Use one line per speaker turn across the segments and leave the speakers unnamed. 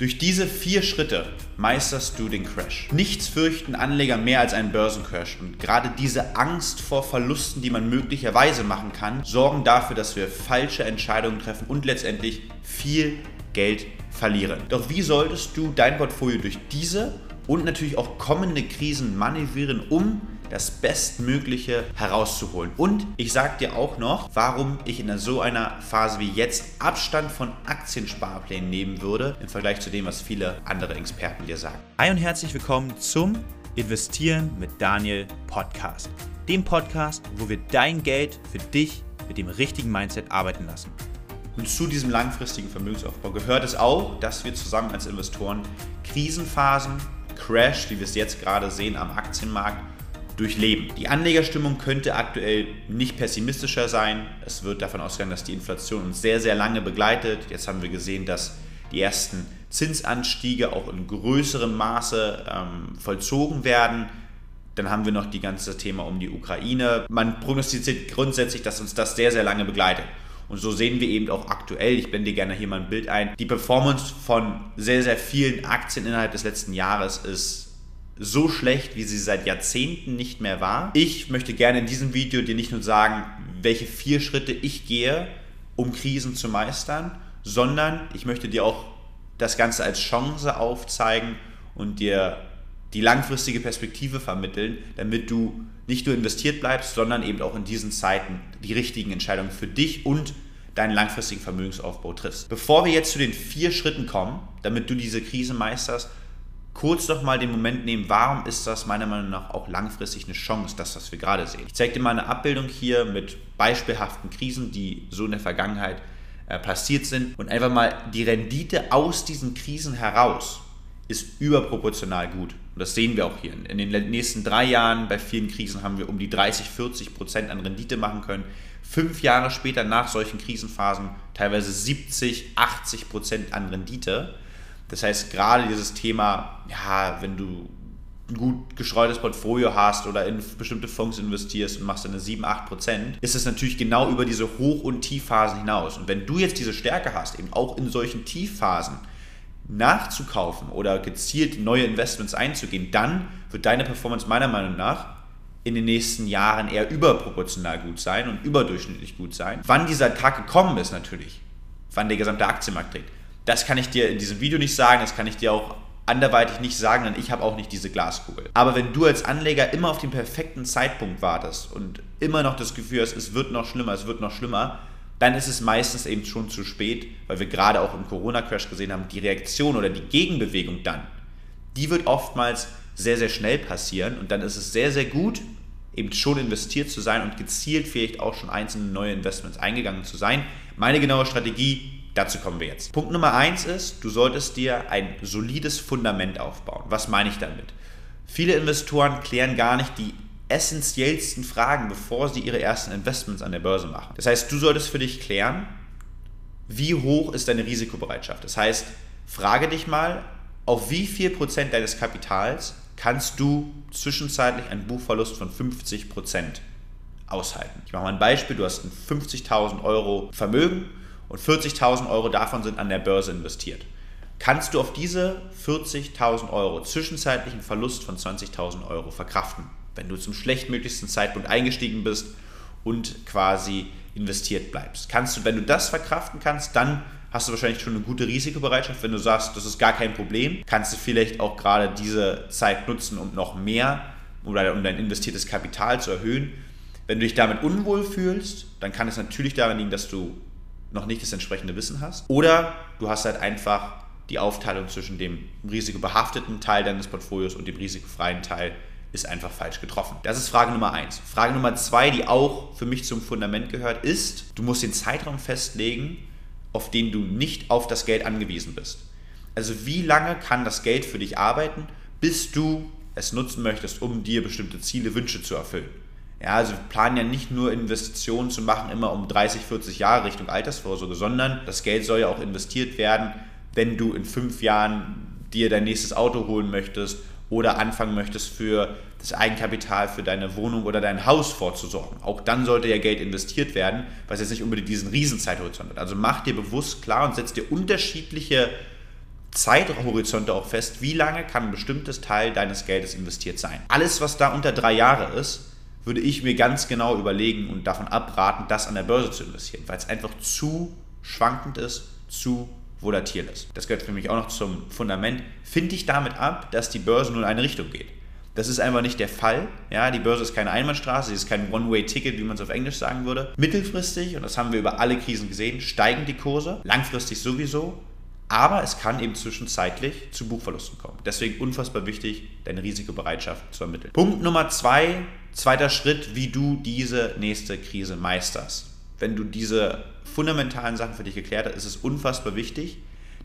Durch diese vier Schritte meisterst du den Crash. Nichts fürchten Anleger mehr als einen Börsencrash. Und gerade diese Angst vor Verlusten, die man möglicherweise machen kann, sorgen dafür, dass wir falsche Entscheidungen treffen und letztendlich viel Geld verlieren. Doch wie solltest du dein Portfolio durch diese und natürlich auch kommende Krisen manövrieren, um das Bestmögliche herauszuholen. Und ich sage dir auch noch, warum ich in so einer Phase wie jetzt Abstand von Aktiensparplänen nehmen würde, im Vergleich zu dem, was viele andere Experten dir sagen. Hi und herzlich willkommen zum Investieren mit Daniel Podcast. Dem Podcast, wo wir dein Geld für dich mit dem richtigen Mindset arbeiten lassen. Und zu diesem langfristigen Vermögensaufbau gehört es auch, dass wir zusammen als Investoren Krisenphasen, Crash, wie wir es jetzt gerade sehen am Aktienmarkt, durchleben. Die Anlegerstimmung könnte aktuell nicht pessimistischer sein. Es wird davon ausgehen, dass die Inflation uns sehr, sehr lange begleitet. Jetzt haben wir gesehen, dass die ersten Zinsanstiege auch in größerem Maße ähm, vollzogen werden. Dann haben wir noch die ganze Thema um die Ukraine. Man prognostiziert grundsätzlich, dass uns das sehr, sehr lange begleitet. Und so sehen wir eben auch aktuell, ich blende gerne hier mal ein Bild ein, die Performance von sehr, sehr vielen Aktien innerhalb des letzten Jahres ist so schlecht, wie sie seit Jahrzehnten nicht mehr war. Ich möchte gerne in diesem Video dir nicht nur sagen, welche vier Schritte ich gehe, um Krisen zu meistern, sondern ich möchte dir auch das Ganze als Chance aufzeigen und dir die langfristige Perspektive vermitteln, damit du nicht nur investiert bleibst, sondern eben auch in diesen Zeiten die richtigen Entscheidungen für dich und deinen langfristigen Vermögensaufbau triffst. Bevor wir jetzt zu den vier Schritten kommen, damit du diese Krise meisterst, kurz doch mal den Moment nehmen, warum ist das meiner Meinung nach auch langfristig eine Chance, das, was wir gerade sehen. Ich zeige dir mal eine Abbildung hier mit beispielhaften Krisen, die so in der Vergangenheit äh, passiert sind und einfach mal die Rendite aus diesen Krisen heraus ist überproportional gut. Und das sehen wir auch hier. In den nächsten drei Jahren bei vielen Krisen haben wir um die 30, 40 Prozent an Rendite machen können. Fünf Jahre später nach solchen Krisenphasen teilweise 70, 80 Prozent an Rendite. Das heißt, gerade dieses Thema, ja, wenn du ein gut gestreutes Portfolio hast oder in bestimmte Fonds investierst und machst dann eine 7, 8 Prozent, ist es natürlich genau über diese Hoch- und Tiefphasen hinaus. Und wenn du jetzt diese Stärke hast, eben auch in solchen Tiefphasen nachzukaufen oder gezielt neue Investments einzugehen, dann wird deine Performance meiner Meinung nach in den nächsten Jahren eher überproportional gut sein und überdurchschnittlich gut sein. Wann dieser Tag gekommen ist natürlich, wann der gesamte Aktienmarkt trägt, das kann ich dir in diesem Video nicht sagen, das kann ich dir auch anderweitig nicht sagen, denn ich habe auch nicht diese Glaskugel. Aber wenn du als Anleger immer auf den perfekten Zeitpunkt wartest und immer noch das Gefühl hast, es wird noch schlimmer, es wird noch schlimmer, dann ist es meistens eben schon zu spät, weil wir gerade auch im Corona-Crash gesehen haben, die Reaktion oder die Gegenbewegung dann, die wird oftmals sehr, sehr schnell passieren und dann ist es sehr, sehr gut, eben schon investiert zu sein und gezielt vielleicht auch schon einzelne neue Investments eingegangen zu sein. Meine genaue Strategie Dazu kommen wir jetzt. Punkt Nummer eins ist, du solltest dir ein solides Fundament aufbauen. Was meine ich damit? Viele Investoren klären gar nicht die essentiellsten Fragen, bevor sie ihre ersten Investments an der Börse machen. Das heißt, du solltest für dich klären, wie hoch ist deine Risikobereitschaft. Das heißt, frage dich mal, auf wie viel Prozent deines Kapitals kannst du zwischenzeitlich einen Buchverlust von 50 Prozent aushalten. Ich mache mal ein Beispiel, du hast ein 50.000 Euro Vermögen und 40.000 Euro davon sind an der Börse investiert. Kannst du auf diese 40.000 Euro zwischenzeitlichen Verlust von 20.000 Euro verkraften, wenn du zum schlechtmöglichsten Zeitpunkt eingestiegen bist und quasi investiert bleibst? Kannst du, wenn du das verkraften kannst, dann hast du wahrscheinlich schon eine gute Risikobereitschaft. Wenn du sagst, das ist gar kein Problem, kannst du vielleicht auch gerade diese Zeit nutzen, um noch mehr oder um dein investiertes Kapital zu erhöhen. Wenn du dich damit unwohl fühlst, dann kann es natürlich daran liegen, dass du noch nicht das entsprechende Wissen hast. Oder du hast halt einfach die Aufteilung zwischen dem risikobehafteten Teil deines Portfolios und dem risikofreien Teil ist einfach falsch getroffen. Das ist Frage Nummer eins. Frage Nummer zwei, die auch für mich zum Fundament gehört, ist, du musst den Zeitraum festlegen, auf den du nicht auf das Geld angewiesen bist. Also wie lange kann das Geld für dich arbeiten, bis du es nutzen möchtest, um dir bestimmte Ziele, Wünsche zu erfüllen. Ja, also wir planen ja nicht nur Investitionen zu machen, immer um 30, 40 Jahre Richtung Altersvorsorge, sondern das Geld soll ja auch investiert werden, wenn du in fünf Jahren dir dein nächstes Auto holen möchtest oder anfangen möchtest für das Eigenkapital für deine Wohnung oder dein Haus vorzusorgen. Auch dann sollte ja Geld investiert werden, was jetzt nicht unbedingt diesen Riesenzeithorizont hat. Also mach dir bewusst klar und setz dir unterschiedliche Zeithorizonte auch fest, wie lange kann ein bestimmtes Teil deines Geldes investiert sein. Alles, was da unter drei Jahre ist, würde ich mir ganz genau überlegen und davon abraten, das an der Börse zu investieren, weil es einfach zu schwankend ist, zu volatil ist. Das gehört für mich auch noch zum Fundament. Finde ich damit ab, dass die Börse nur in eine Richtung geht. Das ist einfach nicht der Fall. Ja, die Börse ist keine Einbahnstraße, sie ist kein One-Way-Ticket, wie man es auf Englisch sagen würde. Mittelfristig, und das haben wir über alle Krisen gesehen, steigen die Kurse, langfristig sowieso, aber es kann eben zwischenzeitlich zu Buchverlusten kommen. Deswegen unfassbar wichtig, deine Risikobereitschaft zu ermitteln. Punkt Nummer zwei, zweiter Schritt, wie du diese nächste Krise meisterst. Wenn du diese fundamentalen Sachen für dich geklärt hast, ist es unfassbar wichtig,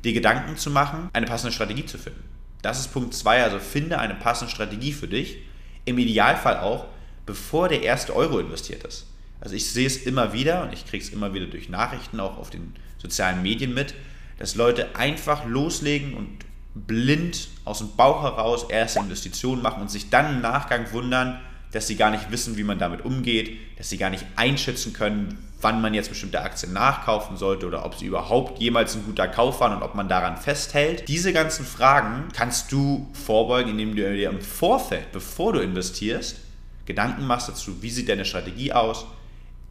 dir Gedanken zu machen, eine passende Strategie zu finden. Das ist Punkt 2, also finde eine passende Strategie für dich. Im Idealfall auch, bevor der erste Euro investiert ist. Also ich sehe es immer wieder und ich kriege es immer wieder durch Nachrichten auch auf den sozialen Medien mit, dass Leute einfach loslegen und blind aus dem Bauch heraus erste Investitionen machen und sich dann im Nachgang wundern, dass sie gar nicht wissen, wie man damit umgeht, dass sie gar nicht einschätzen können, wann man jetzt bestimmte Aktien nachkaufen sollte oder ob sie überhaupt jemals ein guter Kauf waren und ob man daran festhält. Diese ganzen Fragen kannst du vorbeugen, indem du dir im Vorfeld, bevor du investierst, Gedanken machst dazu, wie sieht deine Strategie aus,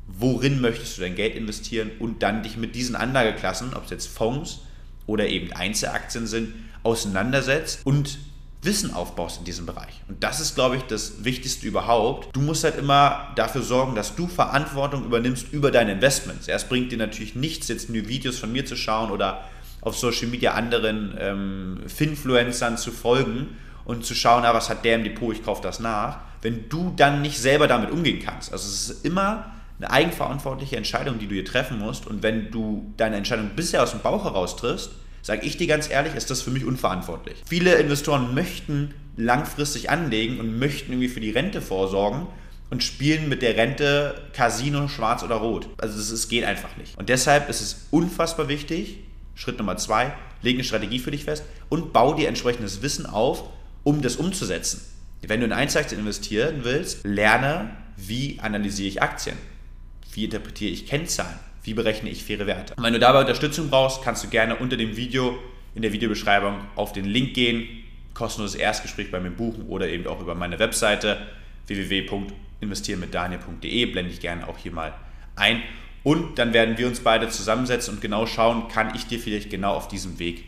worin möchtest du dein Geld investieren und dann dich mit diesen Anlageklassen, ob es jetzt Fonds oder eben Einzelaktien sind, auseinandersetzt und Wissen aufbaust in diesem Bereich. Und das ist, glaube ich, das Wichtigste überhaupt. Du musst halt immer dafür sorgen, dass du Verantwortung übernimmst über deine Investments. Erst bringt dir natürlich nichts, jetzt nur Videos von mir zu schauen oder auf Social Media anderen ähm, Finfluencern zu folgen und zu schauen, ah, was hat der im Depot, ich kaufe das nach, wenn du dann nicht selber damit umgehen kannst. Also es ist immer eine eigenverantwortliche Entscheidung, die du hier treffen musst. Und wenn du deine Entscheidung bisher aus dem Bauch heraus triffst, sage ich dir ganz ehrlich, ist das für mich unverantwortlich. Viele Investoren möchten langfristig anlegen und möchten irgendwie für die Rente vorsorgen und spielen mit der Rente Casino schwarz oder rot. Also es geht einfach nicht. Und deshalb ist es unfassbar wichtig, Schritt Nummer zwei, leg eine Strategie für dich fest und bau dir entsprechendes Wissen auf, um das umzusetzen. Wenn du in Einzelaktien investieren willst, lerne, wie analysiere ich Aktien, wie interpretiere ich Kennzahlen, wie berechne ich faire Werte. Und wenn du dabei Unterstützung brauchst, kannst du gerne unter dem Video in der Videobeschreibung auf den Link gehen, kostenloses Erstgespräch bei mir buchen oder eben auch über meine Webseite www.investierenmitdaniel.de blende ich gerne auch hier mal ein. Und dann werden wir uns beide zusammensetzen und genau schauen, kann ich dir vielleicht genau auf diesem Weg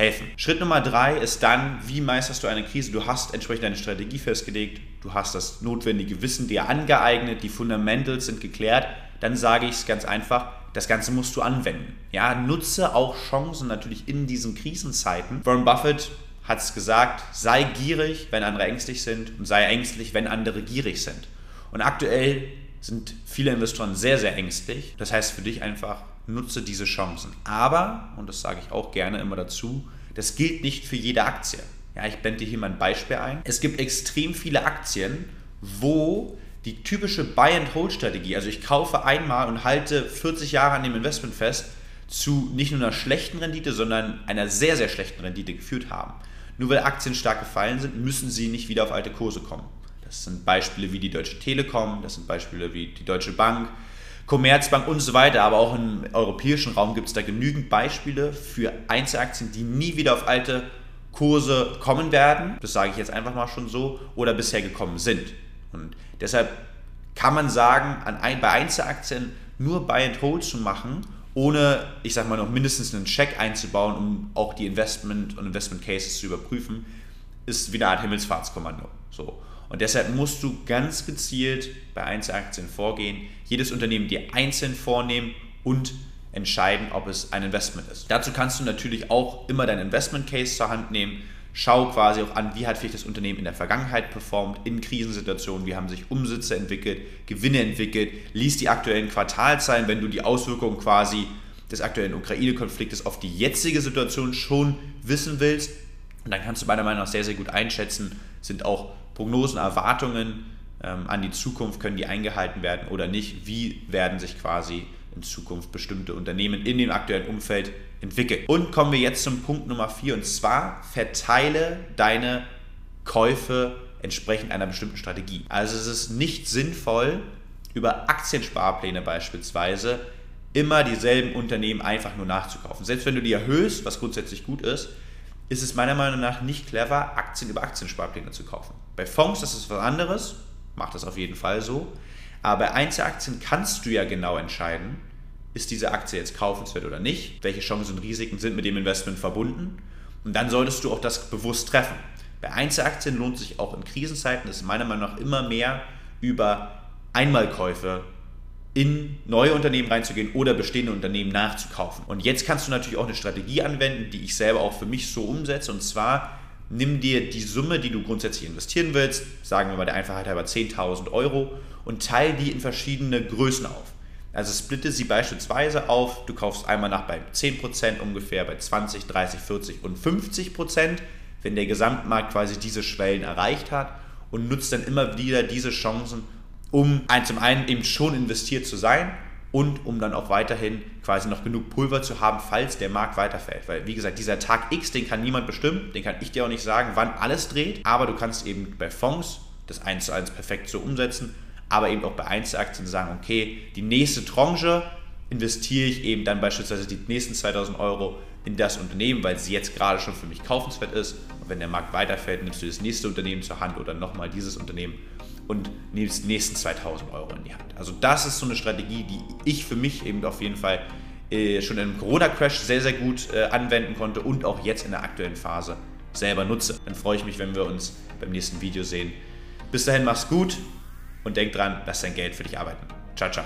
helfen. Schritt Nummer drei ist dann, wie meisterst du eine Krise? Du hast entsprechend deine Strategie festgelegt, du hast das notwendige Wissen dir angeeignet, die Fundamentals sind geklärt dann sage ich es ganz einfach, das Ganze musst du anwenden. Ja, nutze auch Chancen natürlich in diesen Krisenzeiten. Warren Buffett hat es gesagt, sei gierig, wenn andere ängstlich sind und sei ängstlich, wenn andere gierig sind. Und aktuell sind viele Investoren sehr, sehr ängstlich. Das heißt für dich einfach, nutze diese Chancen. Aber, und das sage ich auch gerne immer dazu, das gilt nicht für jede Aktie. Ja, ich blende hier mal ein Beispiel ein. Es gibt extrem viele Aktien, wo die typische Buy-and-Hold-Strategie, also ich kaufe einmal und halte 40 Jahre an dem Investment fest, zu nicht nur einer schlechten Rendite, sondern einer sehr, sehr schlechten Rendite geführt haben. Nur weil Aktien stark gefallen sind, müssen sie nicht wieder auf alte Kurse kommen. Das sind Beispiele wie die Deutsche Telekom, das sind Beispiele wie die Deutsche Bank, Commerzbank und so weiter. Aber auch im europäischen Raum gibt es da genügend Beispiele für Einzelaktien, die nie wieder auf alte Kurse kommen werden. Das sage ich jetzt einfach mal schon so. Oder bisher gekommen sind. Und deshalb kann man sagen, ein, bei Einzelaktien nur Buy and Hold zu machen, ohne, ich sag mal, noch mindestens einen Check einzubauen, um auch die Investment und Investment Cases zu überprüfen, ist wie eine Art Himmelsfahrtskommando. So. Und deshalb musst du ganz gezielt bei Einzelaktien vorgehen, jedes Unternehmen dir einzeln vornehmen und entscheiden, ob es ein Investment ist. Dazu kannst du natürlich auch immer dein Investment Case zur Hand nehmen schau quasi auch an, wie hat vielleicht das Unternehmen in der Vergangenheit performt, in Krisensituationen, wie haben sich Umsätze entwickelt, Gewinne entwickelt, lies die aktuellen Quartalzahlen, wenn du die Auswirkungen quasi des aktuellen Ukraine-Konfliktes auf die jetzige Situation schon wissen willst. Und dann kannst du meiner Meinung nach sehr, sehr gut einschätzen, sind auch Prognosen, Erwartungen ähm, an die Zukunft, können die eingehalten werden oder nicht, wie werden sich quasi in Zukunft bestimmte Unternehmen in dem aktuellen Umfeld entwickeln. Und kommen wir jetzt zum Punkt Nummer 4 und zwar verteile deine Käufe entsprechend einer bestimmten Strategie. Also es ist nicht sinnvoll, über Aktiensparpläne beispielsweise immer dieselben Unternehmen einfach nur nachzukaufen. Selbst wenn du die erhöhst, was grundsätzlich gut ist, ist es meiner Meinung nach nicht clever, Aktien über Aktiensparpläne zu kaufen. Bei Fonds ist es was anderes, macht das auf jeden Fall so. Aber bei Einzelaktien kannst du ja genau entscheiden, ist diese Aktie jetzt kaufenswert oder nicht, welche Chancen und Risiken sind mit dem Investment verbunden. Und dann solltest du auch das bewusst treffen. Bei Einzelaktien lohnt sich auch in Krisenzeiten, das ist meiner Meinung nach immer mehr über Einmalkäufe in neue Unternehmen reinzugehen oder bestehende Unternehmen nachzukaufen. Und jetzt kannst du natürlich auch eine Strategie anwenden, die ich selber auch für mich so umsetze. Und zwar nimm dir die Summe, die du grundsätzlich investieren willst, sagen wir mal der Einfachheit halber 10.000 Euro, und teile die in verschiedene Größen auf. Also splitte sie beispielsweise auf, du kaufst einmal nach bei 10% ungefähr, bei 20, 30, 40 und 50%, wenn der Gesamtmarkt quasi diese Schwellen erreicht hat und nutzt dann immer wieder diese Chancen, um zum einen eben schon investiert zu sein und um dann auch weiterhin quasi noch genug Pulver zu haben, falls der Markt weiterfällt. Weil, wie gesagt, dieser Tag X, den kann niemand bestimmen, den kann ich dir auch nicht sagen, wann alles dreht, aber du kannst eben bei Fonds das 1 zu 1 perfekt so umsetzen, aber eben auch bei Einzelaktien sagen, okay, die nächste Tranche investiere ich eben dann beispielsweise die nächsten 2000 Euro in das Unternehmen, weil sie jetzt gerade schon für mich kaufenswert ist. Und wenn der Markt weiterfällt, nimmst du das nächste Unternehmen zur Hand oder nochmal dieses Unternehmen und nimmst die nächsten 2000 Euro in die Hand. Also das ist so eine Strategie, die ich für mich eben auf jeden Fall äh, schon im Corona-Crash sehr, sehr gut äh, anwenden konnte und auch jetzt in der aktuellen Phase selber nutze. Dann freue ich mich, wenn wir uns beim nächsten Video sehen. Bis dahin, mach's gut und denk dran, lass dein Geld für dich arbeiten. Ciao, ciao.